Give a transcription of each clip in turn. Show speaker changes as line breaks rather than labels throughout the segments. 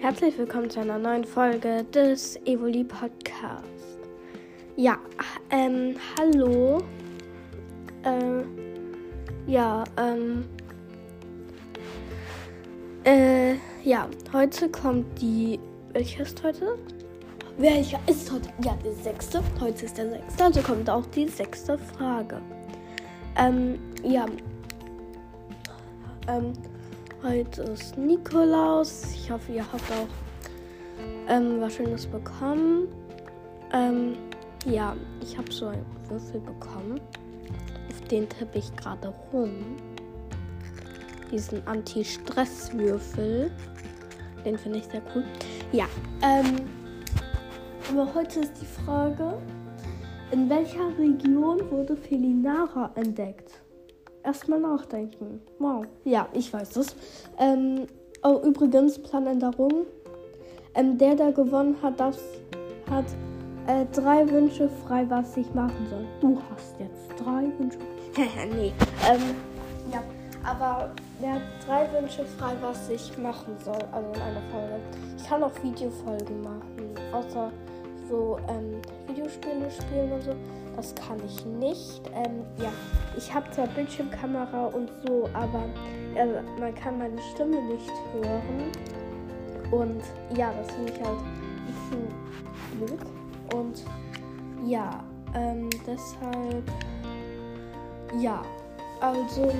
Herzlich willkommen zu einer neuen Folge des Evoli Podcast. Ja, ähm, hallo. Äh, ja, ähm, äh, ja, heute kommt die, welche ist heute? Welcher ist heute? Ja, die sechste. Heute ist der sechste, also kommt auch die sechste Frage. Ähm, ja, ähm, Heute ist Nikolaus. Ich hoffe, ihr habt auch ähm, was Schönes bekommen. Ähm, ja, ich habe so einen Würfel bekommen. Auf den tippe ich gerade rum. Diesen Anti-Stress-Würfel. Den finde ich sehr cool. Ja, ähm, aber heute ist die Frage, in welcher Region wurde Felinara entdeckt? Erstmal nachdenken. Wow. Ja, ich weiß es. Ähm, oh, übrigens, Planänderung. Ähm, der, der gewonnen hat, das hat äh, drei Wünsche frei, was ich machen soll. Du hast jetzt drei Wünsche. nee. Ähm, ja, aber der hat drei Wünsche frei, was ich machen soll. Also in einer Folge. Ich kann auch Videofolgen machen. Außer so ähm, Videospiele spielen und so. Das kann ich nicht. Ähm, ja, ich habe zwar Bildschirmkamera und so, aber äh, man kann meine Stimme nicht hören. Und ja, das finde ich halt ein bisschen blöd. Und ja, ähm, deshalb, ja, also,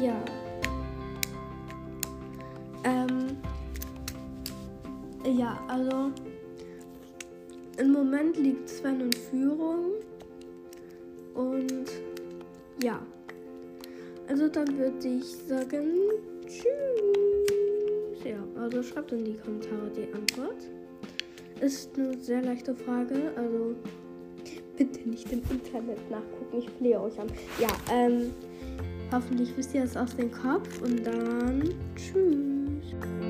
ja. Ja, also im Moment liegt Sven in Führung. Und ja. Also dann würde ich sagen, tschüss. Ja, also schreibt in die Kommentare die Antwort. Ist eine sehr leichte Frage. Also bitte nicht im Internet nachgucken. Ich flehe euch an. Ja, ähm, hoffentlich wisst ihr es aus dem Kopf. Und dann tschüss.